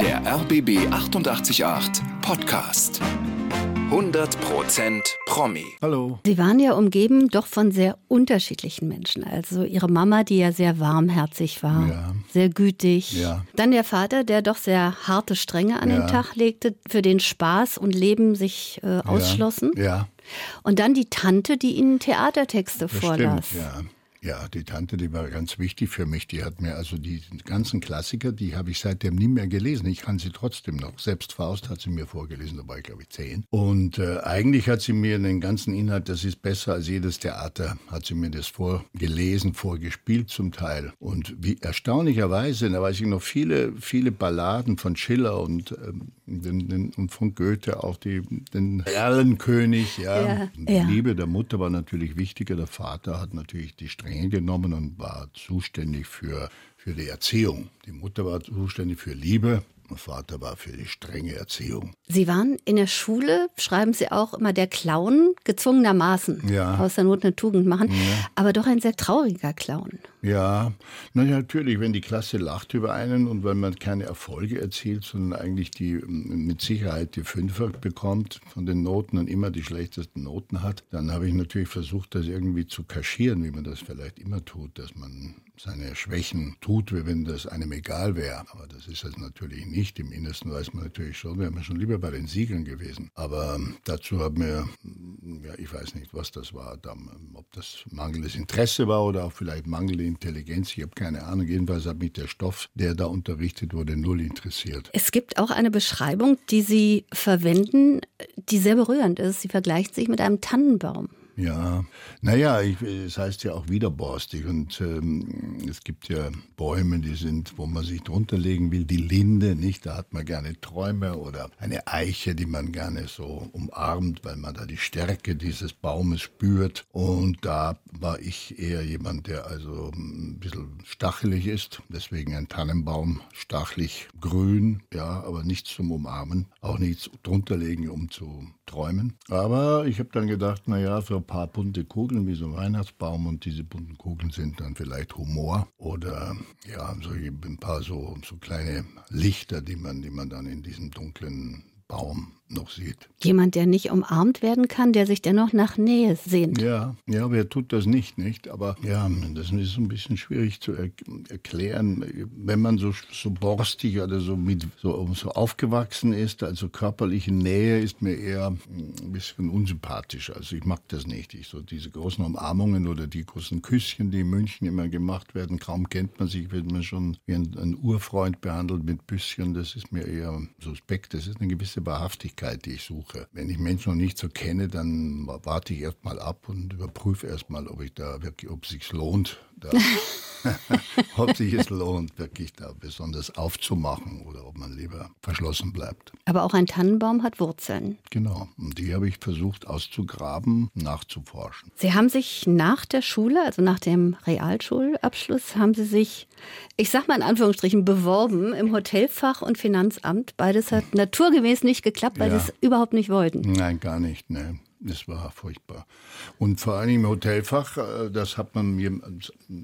Der RBB 888 Podcast. 100% Promi. Hallo. Sie waren ja umgeben doch von sehr unterschiedlichen Menschen. Also Ihre Mama, die ja sehr warmherzig war, Ja. sehr gütig. Ja. Dann der Vater, der doch sehr harte Stränge an Ja. den Tag legte, für den Spaß und Leben sich äh, ausschlossen. Ja, Und dann die Tante, die Ihnen Theatertexte das vorlas. stimmt. Ja. Ja, die Tante, die war ganz wichtig für mich. Die hat mir also die ganzen Klassiker, die habe ich seitdem nie mehr gelesen. Ich kann sie trotzdem noch. Selbst Faust hat sie mir vorgelesen, da war ich glaube ich zehn. Und äh, eigentlich hat sie mir den ganzen Inhalt, das ist besser als jedes Theater, hat sie mir das vorgelesen, vorgespielt zum Teil. Und wie erstaunlicherweise, da weiß ich noch viele, viele Balladen von Schiller und, ähm, den, den, und von Goethe, auch die, den Erlenkönig, ja. Ja, Die ja. Liebe der Mutter war natürlich wichtiger. Der Vater hat natürlich die Strenge genommen und war zuständig für, für die Erziehung. Die Mutter war zuständig für Liebe. Der Vater war für die strenge Erziehung. Sie waren in der Schule, schreiben Sie auch immer, der Clown, gezwungenermaßen. Ja. Aus der Not eine Tugend machen. Aber doch ein sehr trauriger Clown. Ja, na ja, natürlich, wenn die Klasse lacht über einen und wenn man keine Erfolge erzielt, sondern eigentlich die ähm, mit Sicherheit die Fünfer bekommt von den Noten und immer die schlechtesten Noten hat, dann habe ich natürlich versucht, das irgendwie zu kaschieren, wie man das vielleicht immer tut, dass man seine Schwächen tut, wie wenn das einem egal wäre. Aber das ist es natürlich nicht. Im Innersten weiß man natürlich schon, wäre man schon lieber bei den Siegeln gewesen. Aber ähm, dazu hat mir, mm, ja, ich weiß nicht, was das war, ähm, ob das mangelndes Interesse war oder auch vielleicht mangelnde Intelligenz. Ich habe keine Ahnung. Jedenfalls hat mich der Stoff, der da unterrichtet wurde, null interessiert. Es gibt auch eine Beschreibung, die Sie verwenden, die sehr berührend ist. Sie vergleicht sich mit einem Tannenbaum. Ja, naja, ich, es heißt ja auch widerborstig und ähm, es gibt ja Bäume, die sind, wo man sich drunter legen will, die Linde, nicht? Da hat man gerne Träume oder eine Eiche, die man gerne so umarmt, weil man da die Stärke dieses Baumes spürt. Und da war ich eher jemand, der also ein bisschen stachelig ist, deswegen ein Tannenbaum, stachlig grün, ja, aber nichts zum Umarmen, auch nichts drunter legen, um zu träumen. Aber ich habe dann gedacht, na ja, für ein paar bunte Kugeln wie so ein Weihnachtsbaum und diese bunten Kugeln sind dann vielleicht Humor oder ja, so ein paar so, so kleine Lichter, die man, die man dann in diesem dunklen Baum noch sieht. Jemand, der nicht umarmt werden kann, der sich dennoch nach Nähe sehnt. Ja, ja, wer tut das nicht, nicht? Aber ja, das ist ein bisschen schwierig zu er erklären, wenn man so, so borstig oder so mit so, so aufgewachsen ist. Also körperliche Nähe ist mir eher ein bisschen unsympathisch. Also ich mag das nicht. Ich so diese großen Umarmungen oder die großen Küsschen, die in München immer gemacht werden, kaum kennt man sich, wird man schon wie ein, ein Urfreund behandelt mit Büsschen. Das ist mir eher suspekt. Das ist eine gewisse Wahrhaftigkeit, die ich suche. Wenn ich Menschen noch nicht so kenne, dann warte ich erst mal ab und überprüfe erst mal, ob ich da wirklich, ob es sich lohnt, da, ob sich es lohnt, wirklich da besonders aufzumachen oder ob man lieber verschlossen bleibt. Aber auch ein Tannenbaum hat Wurzeln. Genau. Und die habe ich versucht auszugraben, nachzuforschen. Sie haben sich nach der Schule, also nach dem Realschulabschluss, haben Sie sich, ich sag mal in Anführungsstrichen, beworben im Hotelfach und Finanzamt. Beides hat naturgemäß nicht geklappt, weil Ja. Sie es überhaupt nicht wollten. Nein, gar nicht. Ne. Das war furchtbar. Und vor allem im Hotelfach, äh, das hat man mir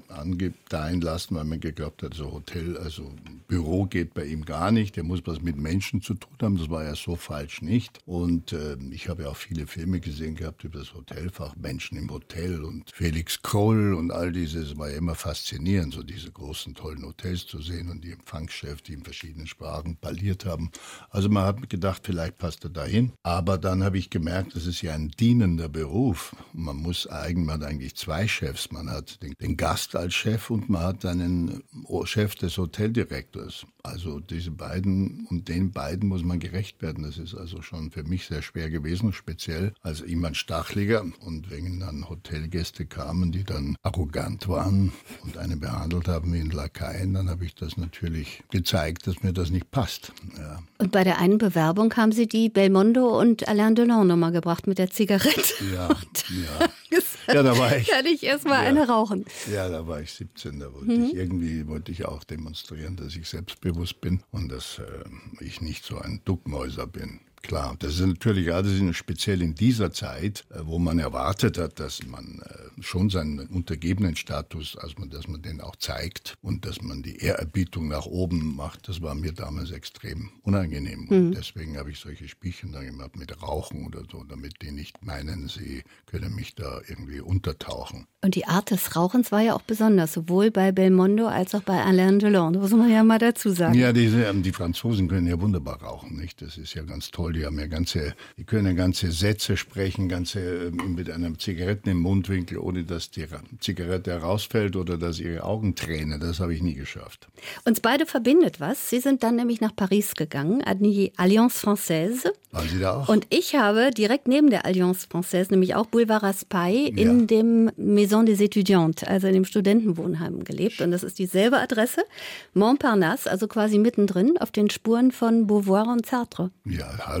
angedeihen lassen, weil man geglaubt hat, so Hotel, also Büro geht bei ihm gar nicht. Der muss was mit Menschen zu tun haben. Das war ja so falsch nicht. Und äh, ich habe ja auch viele Filme gesehen gehabt über das Hotelfach, Menschen im Hotel und Felix Kroll und all dieses. Es war ja immer faszinierend, so diese großen, tollen Hotels zu sehen und die Empfangschefs, die in verschiedenen Sprachen parliert haben. Also man hat gedacht, vielleicht passt er dahin. Aber dann habe ich gemerkt, das ist ja ein dienender Beruf. Man muss eigentlich, man hat eigentlich zwei Chefs. Man hat den, den Gast als Chef und man hat einen Chef des Hoteldirektors. Also diese beiden und den beiden muss man gerecht werden. Das ist also schon für mich sehr schwer gewesen, speziell als jemand Stachliger. Und wenn dann Hotelgäste kamen, die dann arrogant waren und einen behandelt haben wie ein Lakaien, dann habe ich das natürlich gezeigt, dass mir das nicht passt. Ja. Und bei der einen Bewerbung haben Sie die Belmondo und Alain Delon nochmal gebracht mit der Zigarette. Ja, ja. Ja, da war ich. Kann ich erstmal Ja. eine rauchen. Ja, da war ich 17, da wollte Mhm. ich irgendwie wollte ich auch demonstrieren, dass ich selbstbewusst bin und dass äh, ich nicht so ein Duckmäuser bin. Klar. Das ist natürlich gerade speziell in dieser Zeit, äh, wo man erwartet hat, dass man äh, schon seinen untergebenen Status, also dass man den auch zeigt und dass man die Ehrerbietung nach oben macht, das war mir damals extrem unangenehm. Und mhm. deswegen habe ich solche Spielchen dann gemacht mit Rauchen oder so, damit die nicht meinen, sie können mich da irgendwie untertauchen. Und die Art des Rauchens war ja auch besonders, sowohl bei Belmondo als auch bei Alain Delon. Das muss man ja mal dazu sagen. Ja, diese, ähm, die Franzosen können ja wunderbar rauchen, nicht? Das ist ja ganz toll. Die haben ja ganze, die können ganze Sätze sprechen, ganze ähm, mit einer Zigaretten im Mundwinkel, ohne dass die Zigarette herausfällt oder dass ihre Augen tränen. Das habe ich nie geschafft. Uns beide verbindet was. Sie sind dann nämlich nach Paris gegangen, an die Alliance Française. Waren Sie da auch? Und ich habe direkt neben der Alliance Française, nämlich auch Boulevard Raspail, ja. in dem Maison des Étudiantes, also in dem Studentenwohnheim gelebt. Und das ist dieselbe Adresse, Montparnasse, also quasi mittendrin auf den Spuren von Beauvoir und Sartre. Ja, hallo,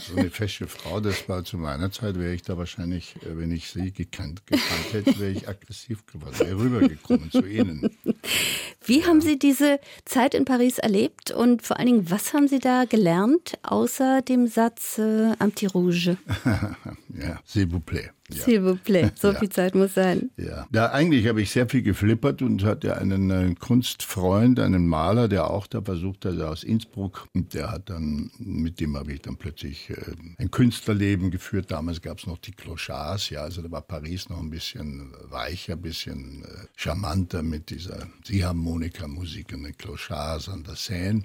So eine fesche Frau, das war zu meiner Zeit, wäre ich da wahrscheinlich, äh, wenn ich sie gekannt, gekannt hätte, wäre ich aggressiv geworden, wäre rübergekommen zu Ihnen. Wie ja. haben Sie diese Zeit in Paris erlebt und vor allen Dingen, was haben Sie da gelernt, außer dem Satz äh, Amti Rouge? ja, s'il vous plaît. Ja. S'il vous plaît, so ja. viel Zeit muss sein. Ja, ja eigentlich habe ich sehr viel geflippert und hatte einen äh, Kunstfreund, einen Maler, der auch da versucht hat, aus Innsbruck. Und der hat dann, mit dem habe ich dann plötzlich äh, ein Künstlerleben geführt. Damals gab es noch die Clochards, ja, also da war Paris noch ein bisschen weicher, ein bisschen äh, charmanter mit dieser Ziehharmonika-Musik und den Clochards an der Seine.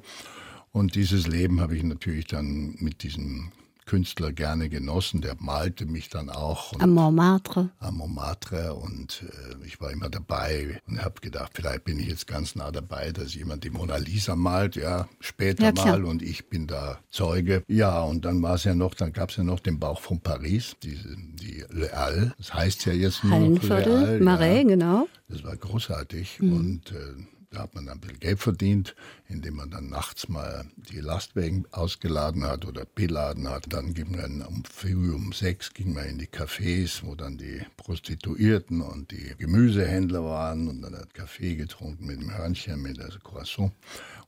Und dieses Leben habe ich natürlich dann mit diesem Künstler gerne genossen. Der malte mich dann auch. Am Montmartre. Am Montmartre und äh, ich war immer dabei und habe gedacht, vielleicht bin ich jetzt ganz nah dabei, dass jemand die Mona Lisa malt, ja, später ja, mal und ich bin da Zeuge. Ja, und dann war es ja noch, dann gab es ja noch den Bauch von Paris, die, die Le Halles. Das heißt ja jetzt nur Hallenviertel, Marais, ja. genau. Das war großartig mhm. und äh, da hat man dann ein bisschen Geld verdient, indem man dann nachts mal die Lastwagen ausgeladen hat oder beladen hat. Dann ging man um früh um sechs ging man in die Cafés, wo dann die Prostituierten und die Gemüsehändler waren und dann hat Kaffee getrunken mit dem Hörnchen, mit der Croissant.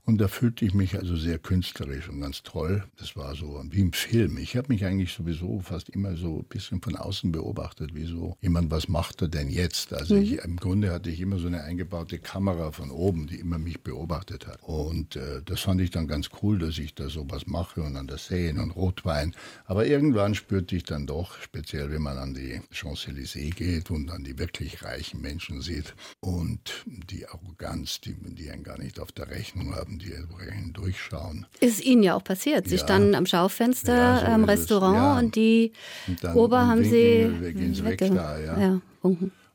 Und da fühlte ich mich also sehr künstlerisch und ganz toll. Das war so wie im Film. Ich habe mich eigentlich sowieso fast immer so ein bisschen von außen beobachtet, wie so jemand, was macht er denn jetzt? Also mhm. ich, im Grunde hatte ich immer so eine eingebaute Kamera von oben, die immer mich beobachtet hat. Und äh, das fand ich dann ganz cool, dass ich da sowas mache und an der Seine und Rotwein. Aber irgendwann spürte ich dann doch, speziell wenn man an die Champs-Élysées geht und an die wirklich reichen Menschen sieht und die Arroganz, die, die einen gar nicht auf der Rechnung haben, die durchschauen. Ist Ihnen ja auch passiert. Sie ja. standen am Schaufenster ja, so am Restaurant ja. und die und Ober haben Sie. Wir gehen weg da, ja. ja.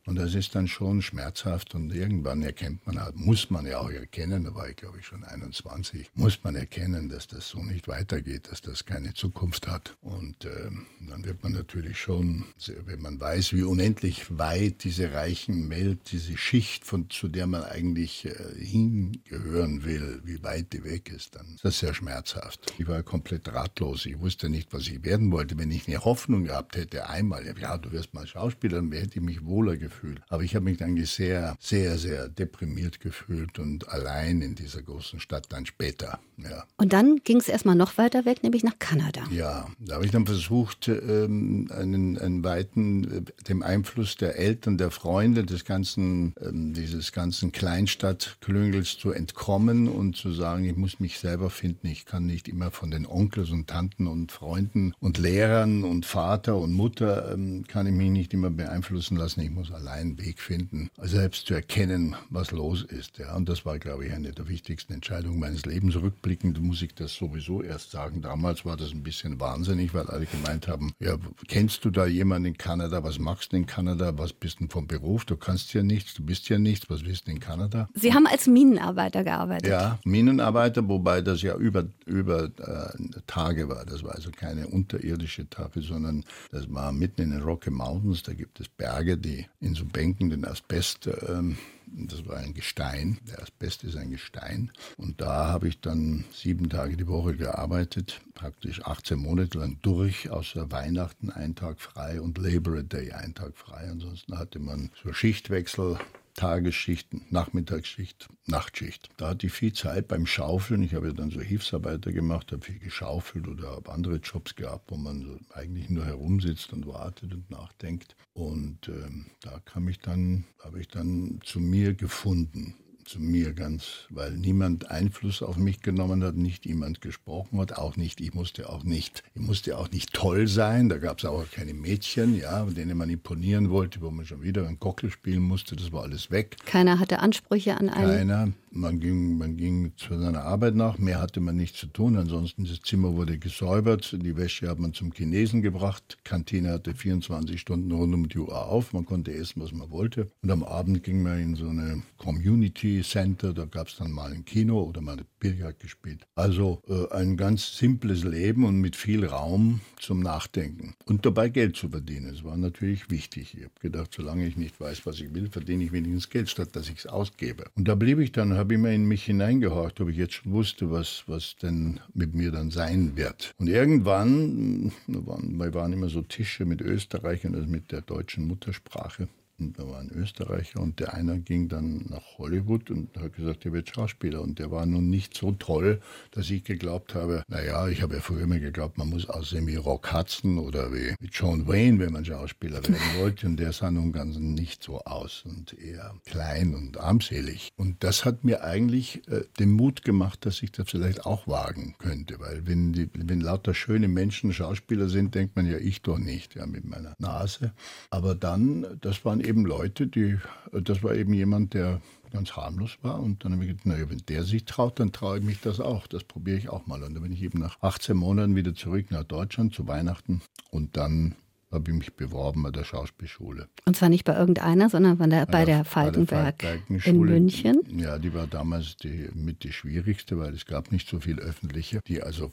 Und das ist dann schon schmerzhaft und irgendwann erkennt man muss man ja auch erkennen, da war ich glaube ich schon 21, muss man erkennen, dass das so nicht weitergeht, dass das keine Zukunft hat. Und äh, dann wird man natürlich schon, wenn man weiß, wie unendlich weit diese reichen Welt, diese Schicht, von, zu der man eigentlich äh, hingehören will, wie weit die weg ist, dann ist das sehr schmerzhaft. Ich war komplett ratlos, ich wusste nicht, was ich werden wollte. Wenn ich eine Hoffnung gehabt hätte, einmal, ja, du wirst mal Schauspieler, dann hätte ich mich wohler gefühlt gefühlt. Aber ich habe mich eigentlich sehr, sehr, sehr deprimiert gefühlt und allein in dieser großen Stadt dann später. Ja. Und dann ging es erstmal noch weiter weg, nämlich nach Kanada. Ja, da habe ich dann versucht, ähm, einen, einen weiten, äh, dem Einfluss der Eltern, der Freunde, des ganzen, ähm, dieses ganzen Kleinstadtklüngels zu entkommen und zu sagen, ich muss mich selber finden. Ich kann nicht immer von den Onkels und Tanten und Freunden und Lehrern und Vater und Mutter ähm, kann ich mich nicht immer beeinflussen lassen. Ich muss allein Weg finden, selbst zu erkennen, was los ist. Ja. Und das war, glaube ich, eine der wichtigsten Entscheidungen meines Lebens. Rückblickend muss ich das sowieso erst sagen. Damals war das ein bisschen wahnsinnig, weil alle gemeint haben, ja, kennst du da jemanden in Kanada? Was machst du in Kanada? Was bist du vom Beruf? Du kannst ja nichts, du bist ja nichts. Was bist du in Kanada? Sie haben als Minenarbeiter gearbeitet. Ja, Minenarbeiter, wobei das ja über, über äh, Tage war. Das war also keine unterirdische Tafel, sondern das war mitten in den Rocky Mountains. Da gibt es Berge, die in in so Bänken den Asbest, ähm, das war ein Gestein, der Asbest ist ein Gestein. Und da habe ich dann sieben Tage die Woche gearbeitet, praktisch 18 Monate lang durch, außer Weihnachten einen Tag frei und Labor Day einen Tag frei. Ansonsten hatte man so Schichtwechsel Tagesschicht, Nachmittagsschicht, Nachtschicht. Da hatte ich viel Zeit beim Schaufeln. Ich habe ja dann so Hilfsarbeiter gemacht, habe viel geschaufelt oder habe andere Jobs gehabt, wo man so eigentlich nur herumsitzt und wartet und nachdenkt. Und ähm, da kam ich dann, habe ich dann zu mir gefunden zu mir ganz, weil niemand Einfluss auf mich genommen hat, nicht jemand gesprochen hat, auch nicht, ich musste auch nicht, ich musste auch nicht toll sein, da gab es auch keine Mädchen, ja, denen man imponieren wollte, wo man schon wieder ein Gockel spielen musste, das war alles weg. Keiner hatte Ansprüche an einen? Keiner. Man ging, man ging zu seiner Arbeit nach, mehr hatte man nicht zu tun, ansonsten das Zimmer wurde gesäubert, die Wäsche hat man zum Chinesen gebracht, Kantine hatte 24 Stunden rund um die Uhr auf, man konnte essen, was man wollte und am Abend ging man in so eine Community Center, da gab es dann mal ein Kino oder mal ein Billard gespielt. Also äh, ein ganz simples Leben und mit viel Raum zum Nachdenken und dabei Geld zu verdienen. Das war natürlich wichtig. Ich habe gedacht, solange ich nicht weiß, was ich will, verdiene ich wenigstens Geld, statt dass ich es ausgebe. Und da blieb ich dann, habe immer in mich hineingehorcht, ob ich jetzt schon wusste, was, was denn mit mir dann sein wird. Und irgendwann, waren, wir waren immer so Tische mit Österreichern, also mit der deutschen Muttersprache. Und da war ein Österreicher und der eine ging dann nach Hollywood und hat gesagt, er wird Schauspieler. Und der war nun nicht so toll, dass ich geglaubt habe, naja, ich habe ja früher immer geglaubt, man muss aussehen wie Rock Hudson oder wie John Wayne, wenn man Schauspieler werden wollte. Und der sah nun ganz nicht so aus und eher klein und armselig. Und das hat mir eigentlich äh, den Mut gemacht, dass ich das vielleicht auch wagen könnte. Weil wenn, die, wenn lauter schöne Menschen Schauspieler sind, denkt man ja, ich doch nicht, ja, mit meiner Nase. Aber dann, das waren eben Leute, die, das war eben jemand, der ganz harmlos war. Und dann habe ich gedacht, naja, wenn der sich traut, dann traue ich mich das auch. Das probiere ich auch mal. Und dann bin ich eben nach 18 Monaten wieder zurück nach Deutschland zu Weihnachten. Und dann habe ich mich beworben bei der Schauspielschule. Und zwar nicht bei irgendeiner, sondern bei der, bei der Falkenberg bei der in München? Ja, die war damals die, mit die schwierigste, weil es gab nicht so viele öffentliche, die also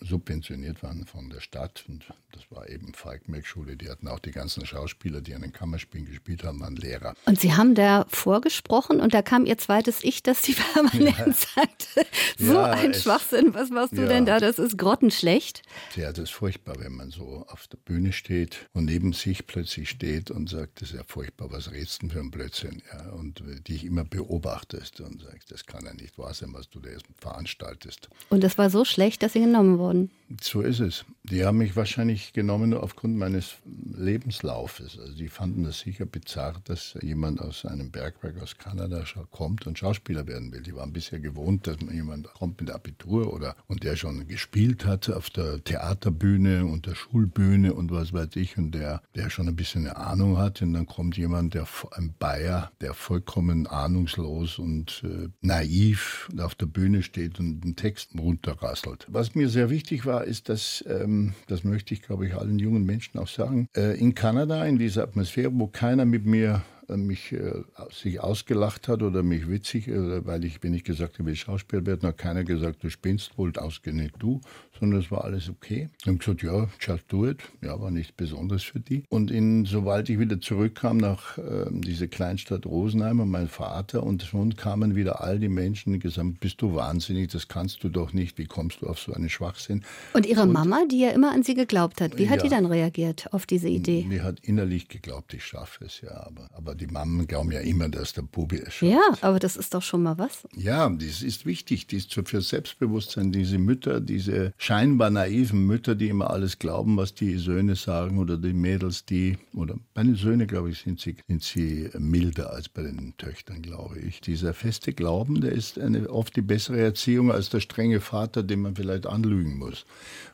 subventioniert waren von der Stadt. Und das war eben Falkenberg-Schule. Die hatten auch die ganzen Schauspieler, die an den Kammerspielen gespielt haben, waren Lehrer. Und Sie haben da vorgesprochen und da kam Ihr zweites Ich, das Sie permanent ja. sagte, so ja, ein es, Schwachsinn, was machst du ja. denn da? Das ist grottenschlecht. Ja, das ist furchtbar, wenn man so auf der Bühne steht und neben sich plötzlich steht und sagt, das ist ja furchtbar, was redest du denn für ein Blödsinn? Ja, und dich immer beobachtest und sagst, das kann ja nicht wahr sein, was du da jetzt veranstaltest. Und das war so schlecht, dass sie genommen wurden. So ist es. Die haben mich wahrscheinlich genommen aufgrund meines Lebenslaufes. Also die fanden das sicher bizarr, dass jemand aus einem Bergwerk aus Kanada kommt und Schauspieler werden will. Die waren bisher gewohnt, dass man jemand kommt mit Abitur oder und der schon gespielt hat auf der Theaterbühne und der Schulbühne und was weiß ich und der, der schon ein bisschen eine Ahnung hat. Und dann kommt jemand, der ein Bayer, der vollkommen ahnungslos und äh, naiv auf der Bühne steht und einen Text runterrasselt. Was mir sehr wichtig war, ist, dass, ähm, das möchte ich, glaube ich, allen jungen Menschen auch sagen, äh, in Kanada, in dieser Atmosphäre, wo keiner mit mir mich äh, sich ausgelacht hat oder mich witzig, äh, weil ich, wenn ich gesagt habe, ich Schauspieler werde, hat keiner gesagt, du spinnst wohl ausgerechnet du, sondern es war alles okay. Ich habe gesagt, ja, just do it. Ja, war nichts Besonderes für die. Und in, sobald ich wieder zurückkam nach äh, diese Kleinstadt Rosenheim und mein Vater und schon kamen wieder all die Menschen und gesagt, bist du wahnsinnig, das kannst du doch nicht, wie kommst du auf so einen Schwachsinn? Und Ihre und, Mama, die ja immer an Sie geglaubt hat, wie hat ja, die dann reagiert auf diese Idee? Die hat innerlich geglaubt, ich schaffe es, ja, aber, aber die Mammen glauben ja immer, dass der Bubi es schafft. Ja, aber das ist doch schon mal was. Ja, das ist wichtig, das ist für Selbstbewusstsein, diese Mütter, diese scheinbar naiven Mütter, die immer alles glauben, was die Söhne sagen oder die Mädels, die, oder bei den Söhnen, glaube ich, sind sie, sind sie milder als bei den Töchtern, glaube ich. Dieser feste Glauben, der ist eine, oft die bessere Erziehung als der strenge Vater, den man vielleicht anlügen muss.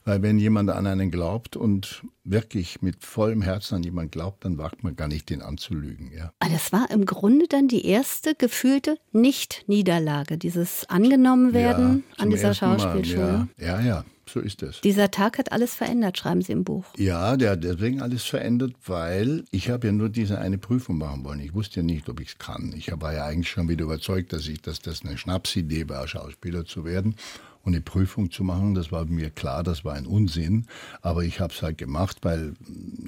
Weil wenn jemand an einen glaubt und wirklich mit vollem Herzen an jemanden glaubt, dann wagt man gar nicht, den anzulügen. Ja. Aber das war im Grunde dann die erste gefühlte Nicht-Niederlage, dieses Angenommenwerden ja, an dieser Schauspielschule. Ja, ja, ja. So ist es. Dieser Tag hat alles verändert, schreiben Sie im Buch. Ja, der hat deswegen alles verändert, weil ich habe ja nur diese eine Prüfung machen wollen. Ich wusste ja nicht, ob ich es kann. Ich war ja eigentlich schon wieder überzeugt, dass ich, dass das eine Schnapsidee war, Schauspieler zu werden Und eine Prüfung zu machen, das war mir klar, das war ein Unsinn. Aber ich habe es halt gemacht, weil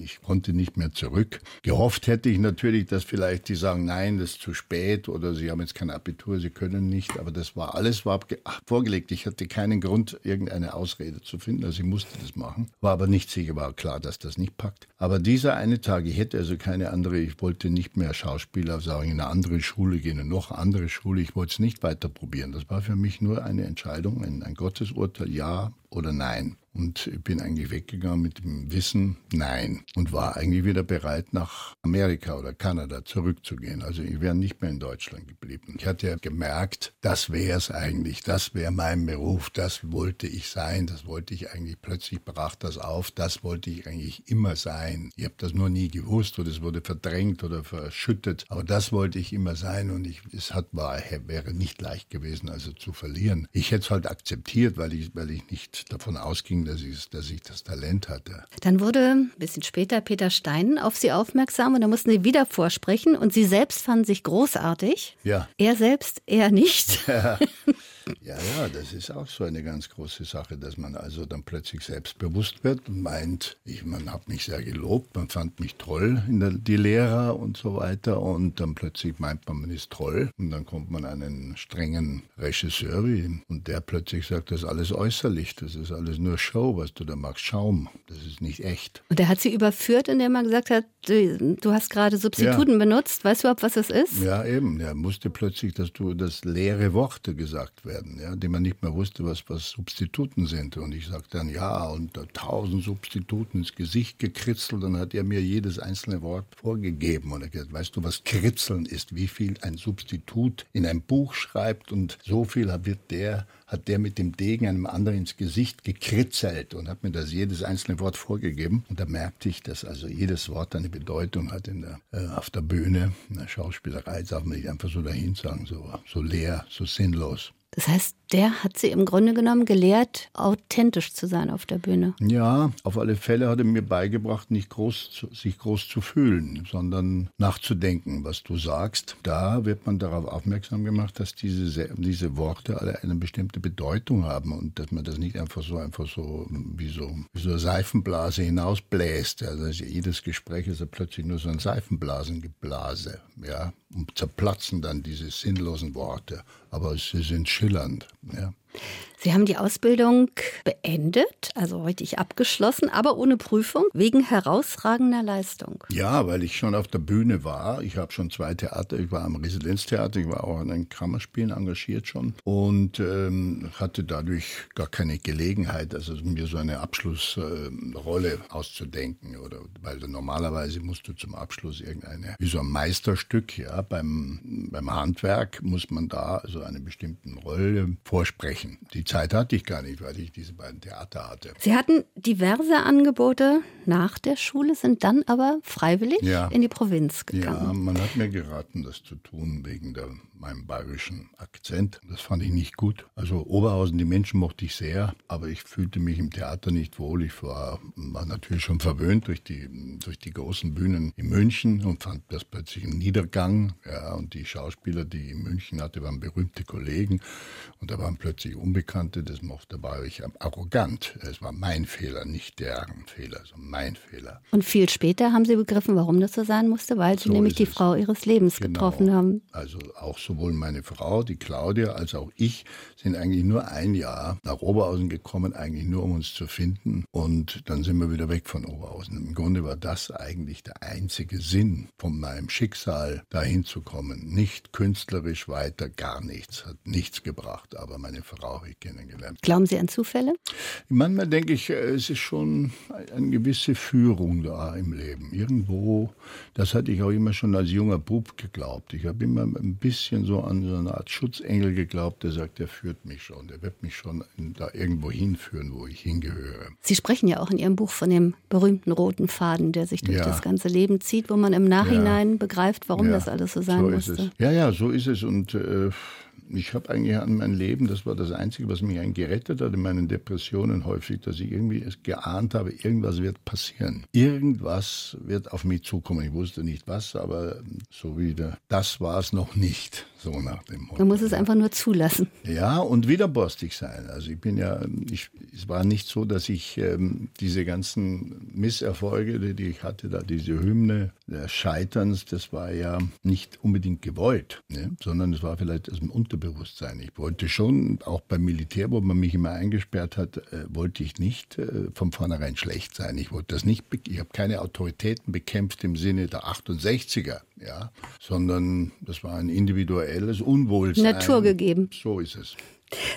ich konnte nicht mehr zurück. Gehofft hätte ich natürlich, dass vielleicht die sagen, nein, das ist zu spät oder sie haben jetzt kein Abitur, sie können nicht. Aber das war alles war vorgelegt. Ich hatte keinen Grund, irgendeine Ausrede zu finden. Also ich musste das machen. War aber nicht sicher, war klar, dass das nicht packt. Aber dieser eine Tag, ich hätte also keine andere, ich wollte nicht mehr Schauspieler sagen, in eine andere Schule gehen, eine noch andere Schule. Ich wollte es nicht weiter probieren. Das war für mich nur eine Entscheidung, ein, ein Gottesurteil, ja oder nein. Und ich bin eigentlich weggegangen mit dem Wissen, nein. Und war eigentlich wieder bereit, nach Amerika oder Kanada zurückzugehen. Also ich wäre nicht mehr in Deutschland geblieben. Ich hatte ja gemerkt, das wäre es eigentlich. Das wäre mein Beruf. Das wollte ich sein. Das wollte ich eigentlich. Plötzlich brach das auf. Das wollte ich eigentlich immer sein. Ich habe das nur nie gewusst oder es wurde verdrängt oder verschüttet. Aber das wollte ich immer sein. Und ich, es hat, war, wäre nicht leicht gewesen, also zu verlieren. Ich hätte es halt akzeptiert, weil ich, weil ich nicht davon ausging, dass ich, dass ich das Talent hatte. Dann wurde ein bisschen später Peter Stein auf Sie aufmerksam und da mussten Sie wieder vorsprechen und Sie selbst fanden sich großartig. Ja. Er selbst eher nicht. Ja. Ja, ja, das ist auch so eine ganz große Sache, dass man also dann plötzlich selbstbewusst wird und meint, ich, man hat mich sehr gelobt, man fand mich toll, in der, die Lehrer und so weiter und dann plötzlich meint man, man ist toll und dann kommt man einen strengen Regisseur wie und der plötzlich sagt, das ist alles äußerlich, das ist alles nur Show, was du da machst, Schaum, das ist nicht echt. Und er hat sie überführt, indem er gesagt hat, du, du hast gerade Substituten ja. benutzt, weißt du überhaupt, was das ist? Ja, eben, er musste plötzlich, dass du das leere Worte gesagt werden werden, ja, die man nicht mehr wusste, was, was Substituten sind. Und ich sagte dann, ja, und tausend Substituten ins Gesicht gekritzelt. Dann hat er mir jedes einzelne Wort vorgegeben. Und er hat gesagt, weißt du, was Kritzeln ist? Wie viel ein Substitut in ein Buch schreibt und so viel wird der hat der mit dem Degen einem anderen ins Gesicht gekritzelt und hat mir das jedes einzelne Wort vorgegeben. Und da merkte ich, dass also jedes Wort eine Bedeutung hat in der, äh, auf der Bühne. In der Schauspielerei darf man nicht einfach so dahin sagen, so, so leer, so sinnlos. Das heißt, der hat sie im Grunde genommen gelehrt, authentisch zu sein auf der Bühne. Ja, auf alle Fälle hat er mir beigebracht, nicht groß zu, sich groß zu fühlen, sondern nachzudenken, was du sagst. Da wird man darauf aufmerksam gemacht, dass diese, diese Worte alle eine bestimmte Bedeutung haben und dass man das nicht einfach so einfach so wie so, wie so eine Seifenblase hinausbläst. Also jedes Gespräch ist ja plötzlich nur so ein Seifenblasengeblase, ja, und zerplatzen dann diese sinnlosen Worte. Aber sie sind schillernd. Ja. Sie haben die Ausbildung beendet, also richtig abgeschlossen, aber ohne Prüfung, wegen herausragender Leistung. Ja, weil ich schon auf der Bühne war. Ich habe schon zwei Theater, ich war am Residenztheater, ich war auch an den Kammerspielen engagiert schon und ähm, hatte dadurch gar keine Gelegenheit, also mir so eine Abschlussrolle äh, auszudenken. Oder weil normalerweise musst du zum Abschluss irgendeine, wie so ein Meisterstück, ja, beim, beim Handwerk muss man da also eine bestimmte Rolle vorsprechen. Die Zeit hatte ich gar nicht, weil ich diese beiden Theater hatte. Sie hatten diverse Angebote nach der Schule, sind dann aber freiwillig ja. in die Provinz gegangen. Ja, man hat mir geraten, das zu tun wegen der meinem bayerischen Akzent. Das fand ich nicht gut. Also Oberhausen, die Menschen mochte ich sehr, aber ich fühlte mich im Theater nicht wohl. Ich war, war natürlich schon verwöhnt durch die, durch die großen Bühnen in München und fand das plötzlich einen Niedergang. Ja, und die Schauspieler, die ich in München hatte, waren berühmte Kollegen und da waren plötzlich Unbekannte. Das mochte, war ich arrogant. Es war mein Fehler, nicht deren Fehler, sondern mein Fehler. Und viel später haben Sie begriffen, warum das so sein musste, weil Sie so nämlich die es. Frau Ihres Lebens genau. getroffen haben. Also auch sowohl meine Frau, die Claudia, als auch ich sind eigentlich nur ein Jahr nach Oberhausen gekommen, eigentlich nur um uns zu finden. Und dann sind wir wieder weg von Oberhausen. Im Grunde war das eigentlich der einzige Sinn von meinem Schicksal, dahin zu kommen. Nicht künstlerisch weiter, gar nichts, hat nichts gebracht. Aber meine Frau ich kennengelernt. Glauben Sie an Zufälle? Manchmal denke ich, es ist schon eine gewisse Führung da im Leben. Irgendwo, das hatte ich auch immer schon als junger Bub geglaubt. Ich habe immer ein bisschen bisschen so an so eine Art Schutzengel geglaubt, der sagt, der führt mich schon, der wird mich schon da irgendwo hinführen, wo ich hingehöre. Sie sprechen ja auch in Ihrem Buch von dem berühmten roten Faden, der sich durch ja. das ganze Leben zieht, wo man im Nachhinein ja. begreift, warum ja. das alles so sein so musste. Ja, ja, so ist es und äh, ich habe eigentlich an mein Leben, das war das Einzige, was mich eigentlich gerettet hat in meinen Depressionen häufig, dass ich irgendwie geahnt habe, irgendwas wird passieren. Irgendwas wird auf mich zukommen. Ich wusste nicht was, aber so wieder, das war es noch nicht. So nach dem Motto. Man muss es einfach nur zulassen. Ja, und widerborstig sein. Also ich bin ja, ich, es war nicht so, dass ich ähm, diese ganzen Misserfolge, die, ich hatte, da diese Hymne des Scheiterns, das war ja nicht unbedingt gewollt, ne? sondern es war vielleicht aus dem Unterbewusstsein. Ich wollte schon, auch beim Militär, wo man mich immer eingesperrt hat, äh, wollte ich nicht äh, von vornherein schlecht sein. Ich wollte das nicht, ich habe keine Autoritäten bekämpft im Sinne der 68er, ja, sondern das war ein individuelles Unwohlsein. Naturgegeben. So ist es.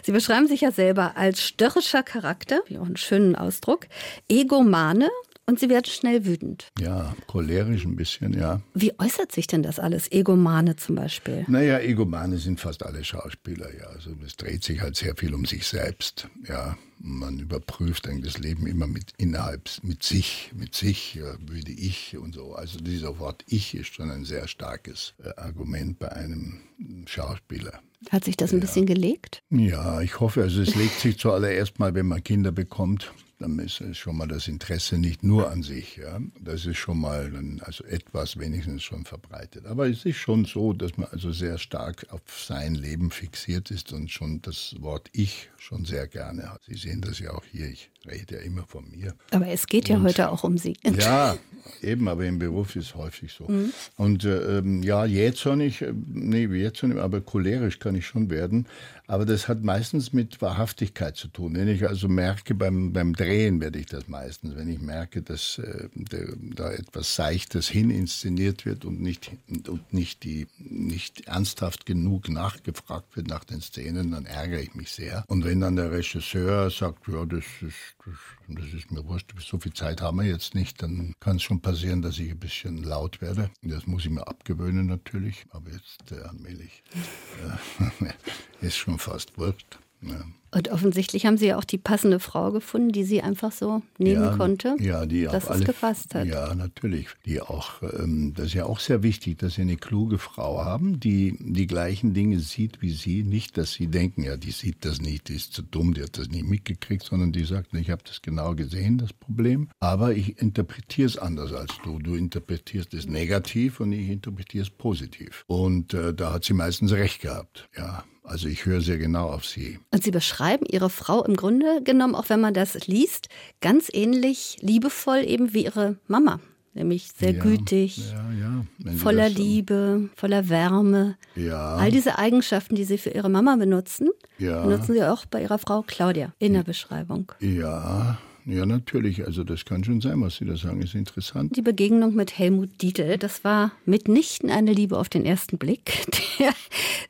Sie beschreiben sich ja selber als störrischer Charakter, wie auch einen schönen Ausdruck, Egomane und Sie werden schnell wütend. Ja, cholerisch ein bisschen, ja. Wie äußert sich denn das alles? Egomane zum Beispiel? Naja, Egomane sind fast alle Schauspieler, ja. Also es dreht sich halt sehr viel um sich selbst, ja. Man überprüft eigentlich das Leben immer mit innerhalb, mit sich, mit sich, ja, würde ich und so. Also dieser Wort Ich ist schon ein sehr starkes äh, Argument bei einem Schauspieler. Hat sich das ein ja. bisschen gelegt? Ja, ich hoffe, also es legt sich zuallererst mal, wenn man Kinder bekommt, dann ist es schon mal das Interesse nicht nur an sich. Ja? Das ist schon mal also etwas wenigstens schon verbreitet. Aber es ist schon so, dass man also sehr stark auf sein Leben fixiert ist und schon das Wort Ich schon sehr gerne hat. Sie sehen das ja auch hier. Ich rede ja immer von mir. Aber es geht ja und, heute auch um Sie. Ja, eben, aber im Beruf ist es häufig so. Mhm. Und äh, ähm, ja, jähzornig, äh, nee, jähzornig, aber cholerisch kann ich schon werden. Aber das hat meistens mit Wahrhaftigkeit zu tun. Wenn ich also merke, beim, beim Drehen werde ich das meistens, wenn ich merke, dass äh, der, da etwas Seichtes hininszeniert wird und nicht, und nicht, die, nicht ernsthaft genug nachgefragt wird nach den Szenen, dann ärgere ich mich sehr. Und wenn dann der Regisseur sagt, ja, das ist das, das ist mir wurscht, so viel Zeit haben wir jetzt nicht, dann kann es schon passieren, dass ich ein bisschen laut werde. Das muss ich mir abgewöhnen natürlich, aber jetzt äh, allmählich äh, ist schon fast wurscht. Ja. Und offensichtlich haben Sie ja auch die passende Frau gefunden, die Sie einfach so nehmen ja, konnte. Ja, die dass es alle, gepasst hat. Ja, natürlich. Die auch, ähm, das ist ja auch sehr wichtig, dass Sie eine kluge Frau haben, die die gleichen Dinge sieht wie Sie. Nicht, dass Sie denken, ja, die sieht das nicht, die ist zu dumm, die hat das nicht mitgekriegt, sondern die sagt, ich habe das genau gesehen, das Problem. Aber ich interpretiere es anders als du. Du interpretierst es negativ und ich interpretiere es positiv. Und äh, da hat sie meistens recht gehabt. Ja, also ich höre sehr genau auf sie. Und Sie beschreiben Ihre Frau im Grunde genommen, auch wenn man das liest, ganz ähnlich liebevoll eben wie Ihre Mama. Nämlich sehr ja, gütig, ja, ja. voller Liebe, voller Wärme. All diese Eigenschaften, die Sie für Ihre Mama benutzen, benutzen Sie auch bei Ihrer Frau Claudia in der Beschreibung. Ja, ja, natürlich. Also das kann schon sein, was Sie da sagen, ist interessant. Die Begegnung mit Helmut Dietl, das war mitnichten eine Liebe auf den ersten Blick. Der,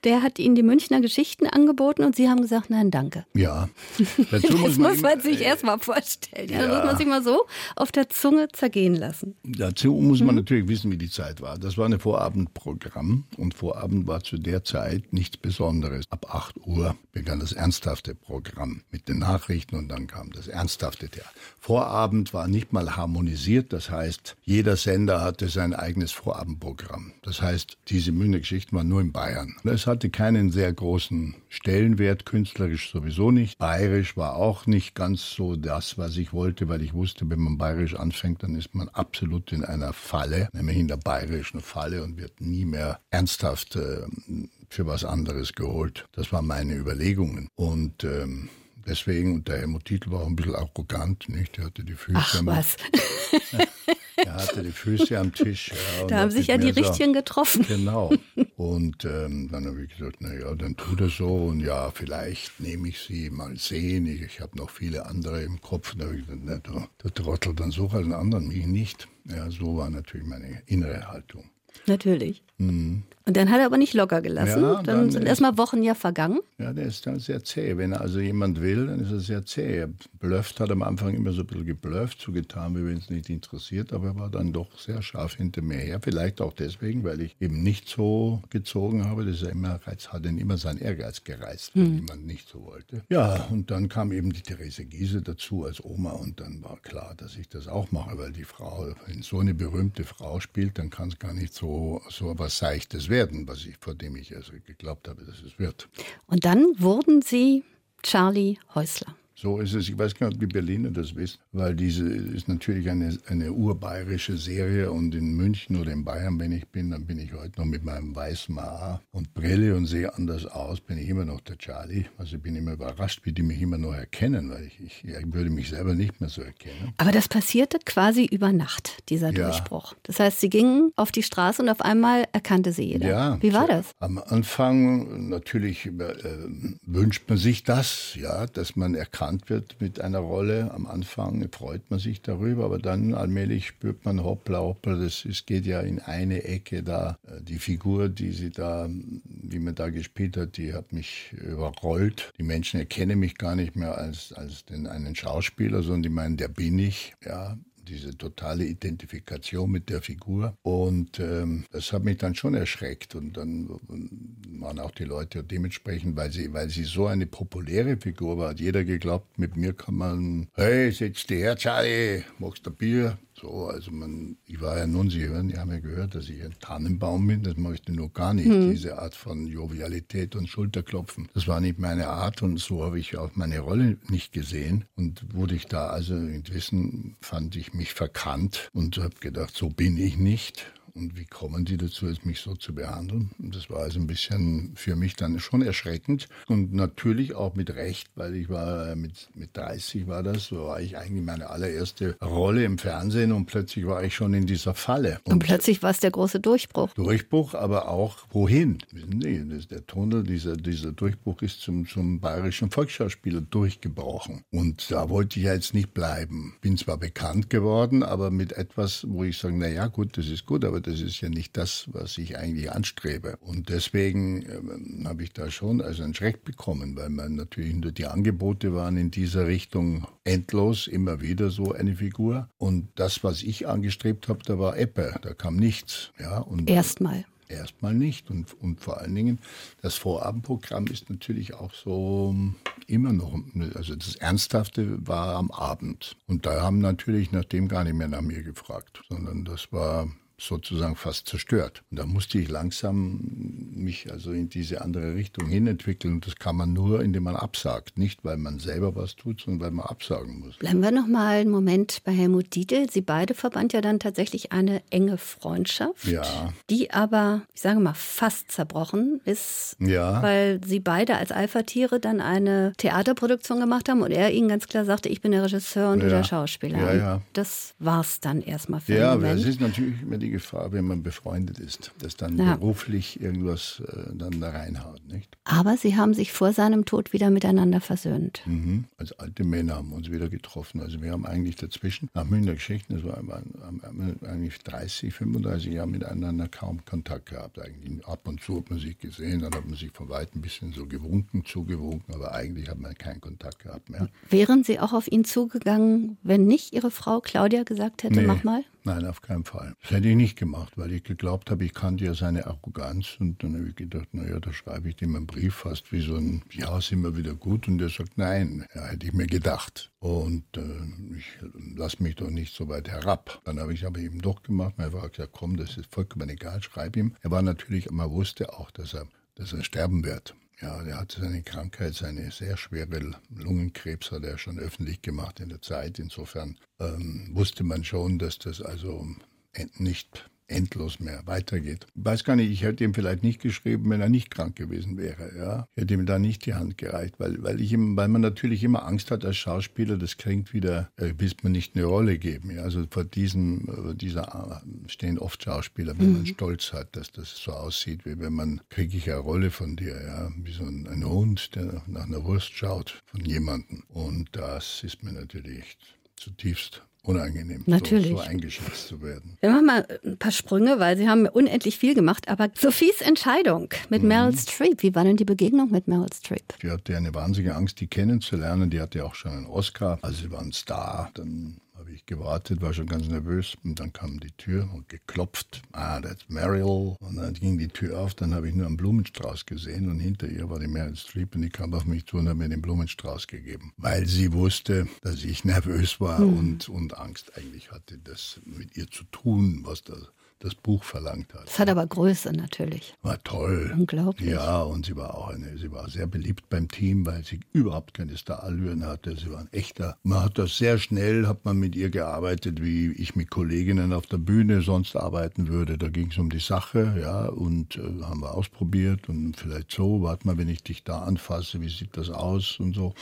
der hat Ihnen die Münchner Geschichten angeboten und Sie haben gesagt, nein, danke. Ja. Dazu muss das man muss man sich äh, erst mal vorstellen. Ja. Das muss man sich mal so auf der Zunge zergehen lassen. Dazu muss man hm. natürlich wissen, wie die Zeit war. Das war ein Vorabendprogramm und Vorabend war zu der Zeit nichts Besonderes. Ab 8 Uhr begann das ernsthafte Programm mit den Nachrichten und dann kam das ernsthafte Theater. Vorabend war nicht mal harmonisiert, das heißt, jeder Sender hatte sein eigenes Vorabendprogramm. Das heißt, diese Münchner Geschichten waren nur in Bayern. Es hatte keinen sehr großen Stellenwert, künstlerisch sowieso nicht. Bayerisch war auch nicht ganz so das, was ich wollte, weil ich wusste, wenn man bayerisch anfängt, dann ist man absolut in einer Falle, nämlich in der bayerischen Falle und wird nie mehr ernsthaft äh, für was anderes geholt. Das waren meine Überlegungen. Und ähm, Deswegen, und der Helmut Titel war auch ein bisschen arrogant, nicht? Er hatte die Füße Ach, am, was? er hatte die Füße am Tisch. Ja, da haben sich ja die so, Richtigen getroffen. Genau. Und ähm, dann habe ich gesagt, na ja, dann tu das so und ja, vielleicht nehme ich sie mal sehen. Ich, ich habe noch viele andere im Kopf. Da habe ich gesagt, na, du, du Trottel, dann such einen anderen, mich nicht. Ja, so war natürlich meine innere Haltung. Natürlich. Mhm. Und dann hat er aber nicht locker gelassen. Ja, dann, dann sind erstmal Wochen ja vergangen. Ja, der ist dann sehr zäh. Wenn er also jemand will, dann ist er sehr zäh. Er blufft, hat am Anfang immer so ein bisschen geblufft, so getan, wie wenn es nicht interessiert, aber er war dann doch sehr scharf hinter mir her. Vielleicht auch deswegen, weil ich eben nicht so gezogen habe. Das ist ja immer, hat ihn immer sein Ehrgeiz gereizt, wenn hm. jemand nicht so wollte. Ja, und dann kam eben die Therese Giese dazu als Oma und dann war klar, dass ich das auch mache, weil die Frau, wenn so eine berühmte Frau spielt, dann kann es gar nicht so, so was Seichtes werden, was ich, vor dem ich also geglaubt habe, dass es wird. Und dann wurden Sie Charlie Häusler. So ist es. Ich weiß gar nicht, ob die Berliner das wissen, weil diese ist natürlich eine, eine urbayerische Serie und in München oder in Bayern, wenn ich bin, dann bin ich heute noch mit meinem weißen Haar und Brille und sehe anders aus, bin ich immer noch der Charlie. Also ich bin immer überrascht, wie die mich immer noch erkennen, weil ich, ich, ich würde mich selber nicht mehr so erkennen. Aber das passierte quasi über Nacht, dieser ja. Durchbruch. Das heißt, Sie gingen auf die Straße und auf einmal erkannte Sie jeder. Ja, wie war das? Am Anfang natürlich äh, wünscht man sich das, ja, dass man erkannt wird mit einer Rolle. Am Anfang freut man sich darüber, aber dann allmählich spürt man, hoppla, hoppla, das ist, geht ja in eine Ecke da. Äh, die Figur, die sie da, die man da gespielt hat, die hat mich überrollt. Die Menschen erkennen mich gar nicht mehr als, als den, einen Schauspieler, sondern die meinen, der bin ich. Ja, diese totale Identifikation mit der Figur. Und ähm, das hat mich dann schon erschreckt. Und dann waren auch die Leute dementsprechend, weil sie, weil sie so eine populäre Figur war, hat jeder geglaubt, mit mir kann man, hey, setz dich her, Charlie, magst du Bier? So, also man, ich war ja nun, Sie hören, die haben ja gehört, dass ich ein Tannenbaum bin, das möchte nur gar nicht, hm. diese Art von Jovialität und Schulterklopfen. Das war nicht meine Art und so habe ich auch meine Rolle nicht gesehen und wurde ich da also in Wissen fand ich mich verkannt und habe gedacht, so bin ich nicht und wie kommen die dazu, mich so zu behandeln? Das war also ein bisschen für mich dann schon erschreckend. Und natürlich auch mit Recht, weil ich war mit, mit 30 war das, so war ich eigentlich meine allererste Rolle im Fernsehen und plötzlich war ich schon in dieser Falle. Und, und plötzlich war es der große Durchbruch. Durchbruch, aber auch wohin? Sie, das, der Tunnel, dieser, dieser Durchbruch ist zum, zum bayerischen Volksschauspieler durchgebrochen. Und da wollte ich ja jetzt nicht bleiben. Bin zwar bekannt geworden, aber mit etwas, wo ich sage, na ja, gut, das ist gut, aber das ist ja nicht das, was ich eigentlich anstrebe. Und deswegen äh, habe ich da schon also einen Schreck bekommen, weil man natürlich nur die Angebote waren in dieser Richtung endlos, immer wieder so eine Figur. Und das, was ich angestrebt habe, da war Eppe, da kam nichts. Ja, und Erstmal erstmal nicht. Und, und vor allen Dingen, das Vorabendprogramm ist natürlich auch so immer noch, also das Ernsthafte war am Abend. Und da haben natürlich nachdem gar nicht mehr nach mir gefragt, sondern das war sozusagen fast zerstört. Und da musste ich langsam mich also in diese andere Richtung hin entwickeln. Und das kann man nur, indem man absagt. Nicht, weil man selber was tut, sondern weil man absagen muss. Bleiben wir noch mal einen Moment bei Helmut Dietl. Sie beide verband ja dann tatsächlich eine enge Freundschaft, ja. die aber, ich sage mal, fast zerbrochen ist, ja. weil sie beide als Alpha-Tiere dann eine Theaterproduktion gemacht haben und er ihnen ganz klar sagte, ich bin der Regisseur und ja. du der Schauspieler. Ja, ja. Das war es dann erstmal für Ja, es ist natürlich immer die Gefahr, wenn man befreundet ist, dass dann ja. beruflich irgendwas äh, dann da reinhaut. Nicht? Aber Sie haben sich vor seinem Tod wieder miteinander versöhnt. Mhm. Als alte Männer haben wir uns wieder getroffen. Also wir haben eigentlich dazwischen, nach Münchner Geschichten, das war eigentlich 30, 35 Jahre miteinander kaum Kontakt gehabt. Eigentlich ab und zu hat man sich gesehen, dann hat man sich von weitem ein bisschen so gewunken, zugewunken, aber eigentlich hat man keinen Kontakt gehabt mehr. Wären Sie auch auf ihn zugegangen, wenn nicht Ihre Frau Claudia gesagt hätte, nee. mach mal? Nein, auf keinen Fall. Das hätte ich nicht gemacht, weil ich geglaubt habe, ich kannte ja seine Arroganz. Und dann habe ich gedacht, naja, da schreibe ich dem einen Brief fast wie so ein, ja, sind wir wieder gut. Und er sagt, nein, ja, hätte ich mir gedacht. Und äh, ich lasse mich doch nicht so weit herab. Dann habe ich aber eben doch gemacht. Mein Vater gesagt, komm, das ist vollkommen egal, schreib ihm. Er war natürlich, man wusste auch, dass er, dass er sterben wird. Ja, er hatte seine Krankheit, seine sehr schwere Lungenkrebs hat er schon öffentlich gemacht in der Zeit. Insofern ähm, wusste man schon, dass das also nicht endlos mehr weitergeht. Ich weiß gar nicht, ich hätte ihm vielleicht nicht geschrieben, wenn er nicht krank gewesen wäre. Ja? Ich hätte ihm da nicht die Hand gereicht, weil, weil, ich ihm, weil man natürlich immer Angst hat als Schauspieler, das klingt wieder, äh, bis man nicht eine Rolle geben. Ja? Also vor diesem, dieser äh, stehen oft Schauspieler, wenn mhm. man Stolz hat, dass das so aussieht, wie wenn man, kriege ich eine Rolle von dir, ja? wie so ein, ein Hund, der nach einer Wurst schaut von jemandem. Und das ist mir natürlich zutiefst unangenehm, Natürlich. So, so eingeschätzt zu werden. Wir machen mal ein paar Sprünge, weil Sie haben unendlich viel gemacht. Aber Sophies Entscheidung mit mhm. Meryl Streep, wie war denn die Begegnung mit Meryl Streep? Die hatte eine wahnsinnige Angst, die kennenzulernen. Die hatte ja auch schon einen Oscar. Also sie war ein Star. Dann habe ich gewartet, war schon ganz nervös. Und dann kam die Tür und geklopft. Ah, that's Meryl. Und dann ging die Tür auf. Dann habe ich nur einen Blumenstrauß gesehen. Und hinter ihr war die Meryl Streep. Und die kam auf mich zu und hat mir den Blumenstrauß gegeben. Weil sie wusste, dass ich nervös war mhm. und, und Angst eigentlich hatte, das mit ihr zu tun, was da das Buch verlangt hat. Das hat aber Größe natürlich. War toll. Unglaublich. Ja, und sie war auch eine, sie war sehr beliebt beim Team, weil sie überhaupt keine Starallüren hatte. Sie war ein echter. Man hat das sehr schnell, hat man mit ihr gearbeitet, wie ich mit Kolleginnen auf der Bühne sonst arbeiten würde. Da ging es um die Sache, ja, und äh, haben wir ausprobiert und vielleicht so, warte mal, wenn ich dich da anfasse, wie sieht das aus und so.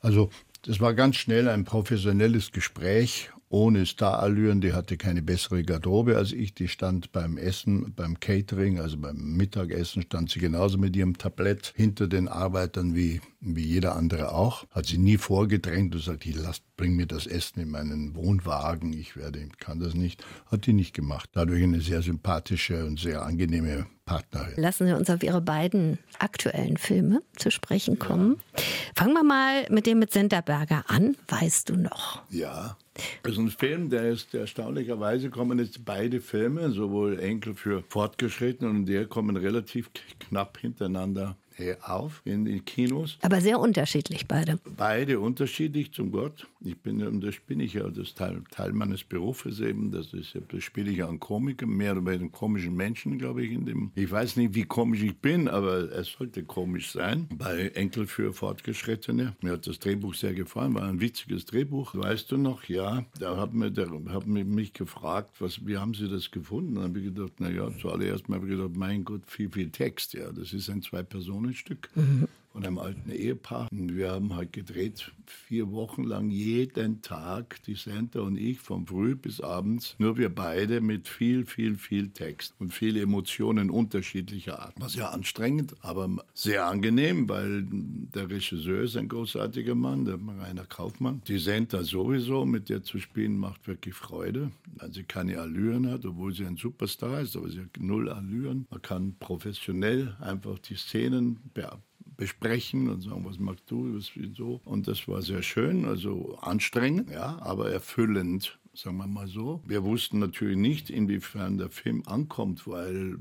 Also das war ganz schnell ein professionelles Gespräch ohne Starallüren. Die hatte keine bessere Garderobe als ich. Die stand beim Essen, beim Catering, also beim Mittagessen, stand sie genauso mit ihrem Tablett hinter den Arbeitern wie, wie jeder andere auch. Hat sie nie vorgedrängt und sagt, ich lass, bring mir das Essen in meinen Wohnwagen. Ich werde, kann das nicht. Hat die nicht gemacht. Dadurch eine sehr sympathische und sehr angenehme Partnerin. Lassen Sie uns auf Ihre beiden aktuellen Filme zu sprechen kommen. Ja. Fangen wir mal mit dem mit Senterberger an. Weißt du noch? Ja. Also ein Film, der ist erstaunlicherweise kommen jetzt beide Filme, sowohl Enkel für Fortgeschrittene und der kommen relativ knapp hintereinander auf in den Kinos. Aber sehr unterschiedlich beide. Beide unterschiedlich zum Gott. Ich bin, das bin ich ja, das Teil, Teil meines Berufes eben, das ist, das spiele ich ja an Komiker, mehr oder weniger komischen Menschen, glaube ich, in dem, ich weiß nicht, wie komisch ich bin, aber es sollte komisch sein. Bei Enkel für Fortgeschrittene. Mir hat das Drehbuch sehr gefallen, war ein witziges Drehbuch. Weißt du noch, ja, da hat mir, der, hat mich gefragt, was, wie haben Sie das gefunden? Dann habe ich gedacht, naja, zuallererst mal habe ich gedacht, mein Gott, viel, viel Text, ja, das ist ein Zwei-Personen-Stück. Mhm von einem alten Ehepaar. Und wir haben halt gedreht, vier Wochen lang jeden Tag, die Santa und ich, von früh bis abends, nur wir beide mit viel, viel, viel Text und viele Emotionen unterschiedlicher Art. War sehr anstrengend, aber sehr angenehm, weil der Regisseur ist ein großartiger Mann, der Rainer Kaufmann. Die Santa sowieso, mit der zu spielen, macht wirklich Freude, weil sie keine Allüren hat, obwohl sie ein Superstar ist, aber sie hat null Allüren. Man kann professionell einfach die Szenen bearbeiten besprechen und sagen, was magst du, was so. Und das war sehr schön, also anstrengend, ja, aber erfüllend sagen wir mal so. Wir wussten natürlich nicht, inwiefern der Film ankommt, weil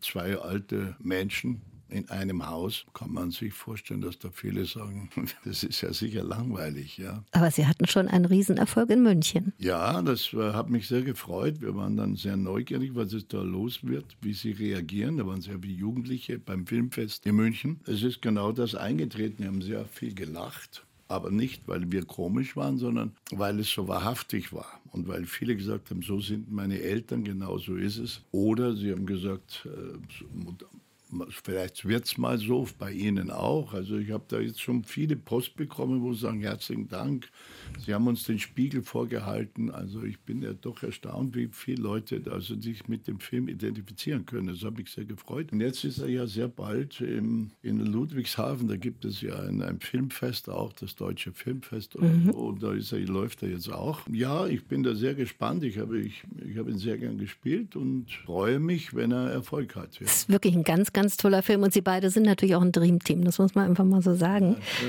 zwei alte Menschen in einem Haus kann man sich vorstellen, dass da viele sagen, das ist ja sicher langweilig, ja. Aber Sie hatten schon einen Riesenerfolg in München. Ja, das äh, hat mich sehr gefreut. Wir waren dann sehr neugierig, was es da los wird, wie sie reagieren. Da waren sehr viele Jugendliche beim Filmfest in München. Es ist genau das eingetreten. Wir haben sehr viel gelacht. Aber nicht, weil wir komisch waren, sondern weil es so wahrhaftig war. Und weil viele gesagt haben, so sind meine Eltern, genau so ist es. Oder sie haben gesagt, äh, Vielleicht wird es mal so bei Ihnen auch. Also ich habe da jetzt schon viele Post bekommen, wo sie sagen, herzlichen Dank. Sie haben uns den Spiegel vorgehalten. Also ich bin ja doch erstaunt, wie viele Leute also sich mit dem Film identifizieren können. Das habe ich sehr gefreut. Und jetzt ist er ja sehr bald im, in Ludwigshafen. Da gibt es ja ein, ein Filmfest auch, das Deutsche Filmfest. Mhm. Und da ist er, läuft er jetzt auch. Ja, ich bin da sehr gespannt. Ich habe, ich, ich habe ihn sehr gern gespielt und freue mich, wenn er Erfolg hat. Ja. Das ist wirklich ein ganz, ganz toller Film und Sie beide sind natürlich auch ein Dreamteam, das muss man einfach mal so sagen. Ja,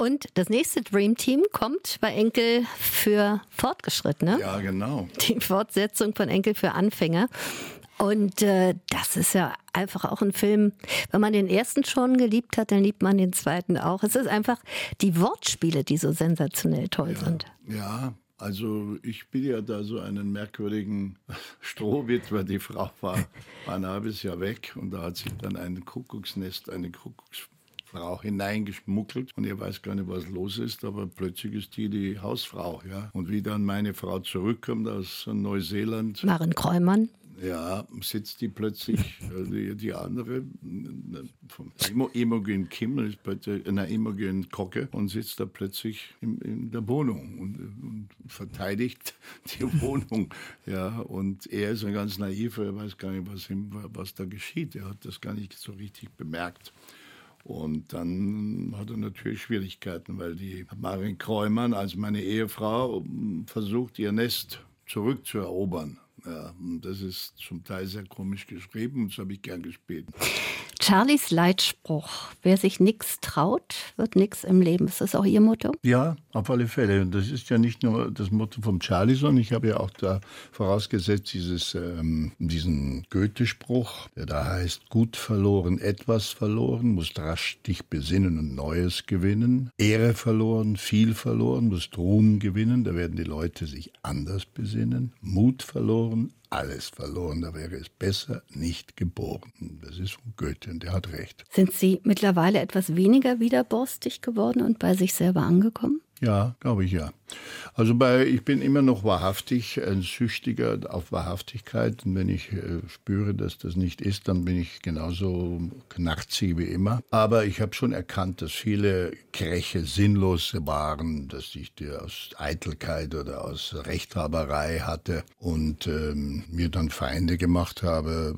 und das nächste Dreamteam kommt bei Enkel für Fortgeschrittene. Ja, genau. Die Fortsetzung von Enkel für Anfänger. Und äh, das ist ja einfach auch ein Film, wenn man den ersten schon geliebt hat, dann liebt man den zweiten auch. Es ist einfach die Wortspiele, die so sensationell toll ja, sind. Ja, also ich bin ja da so einen merkwürdigen Strohwitwer. Die Frau war, war ein halbes Jahr weg und da hat sich dann ein Kuckucksnest, eine Kuckucksfrau hineingeschmuggelt und ihr weiß gar nicht, was los ist, aber plötzlich ist die die Hausfrau. Ja. Und wie dann meine Frau zurückkommt aus Neuseeland. Maren Kräumann. Ja, sitzt die plötzlich, äh, die, die andere, von Imogen Kim, eine Imogen Kocke, und sitzt da plötzlich in, in der Wohnung und, und, verteidigt die Wohnung. Ja, und er ist ein ganz naiver, er weiß gar nicht, was, ihm, was da geschieht. Er hat das gar nicht so richtig bemerkt. Und dann hat er natürlich Schwierigkeiten, weil die Marin Kräumann als meine Ehefrau versucht, ihr Nest zurückzuerobern. Ja, das ist zum Teil sehr komisch geschrieben und das habe ich gern gespielt. Charlies Leitspruch, wer sich nichts traut, wird nichts im Leben. Ist das auch Ihr Motto? Ja, auf alle Fälle. Und das ist ja nicht nur das Motto vom Charlie, sondern ich habe ja auch da vorausgesetzt dieses, ähm, diesen Goethe-Spruch, der da heißt, gut verloren, etwas verloren, musst rasch dich besinnen und Neues gewinnen. Ehre verloren, viel verloren, musst Ruhm gewinnen, da werden die Leute sich anders besinnen. Mut verloren, alles verloren. Da wäre es besser nicht geboren. Das ist von Goethe und der hat recht. Sind Sie mittlerweile etwas weniger widerborstig geworden und bei sich selber angekommen? Ja, glaube ich ja. Also bei, ich bin immer noch wahrhaftig ein Süchtiger auf Wahrhaftigkeit. Und wenn ich äh, spüre, dass das nicht ist, dann bin ich genauso knarzig wie immer. Aber ich habe schon erkannt, dass viele Kräche sinnlos waren, dass ich die aus Eitelkeit oder aus Rechthaberei hatte und ähm, mir dann Feinde gemacht habe,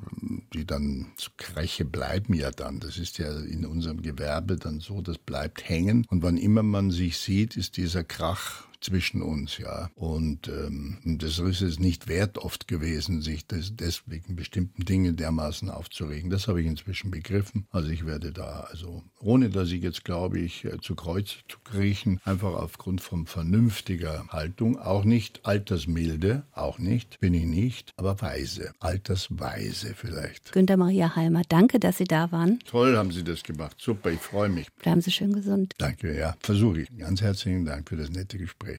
die dann zu Kräche bleiben ja dann. Das ist ja in unserem Gewerbe dann so, das bleibt hängen. Und wann immer man sich sieht, ist dieser Krach zwischen uns, ja. Und ähm, das ist es nicht wert oft gewesen, sich das, deswegen bestimmten Dinge dermaßen aufzuregen. Das habe ich inzwischen begriffen. Also ich werde da, also ohne dass ich jetzt glaube ich äh, zu Kreuz zu kriechen, einfach aufgrund von vernünftiger Haltung, auch nicht altersmilde, auch nicht, bin ich nicht, aber weise, altersweise vielleicht. Günter Maria Halmer, danke, dass Sie da waren. Toll haben Sie das gemacht, super, ich freue mich. Bleiben Sie schön gesund. Danke, ja, versuche ich. Ganz herzlichen Dank für das nette Gespräch.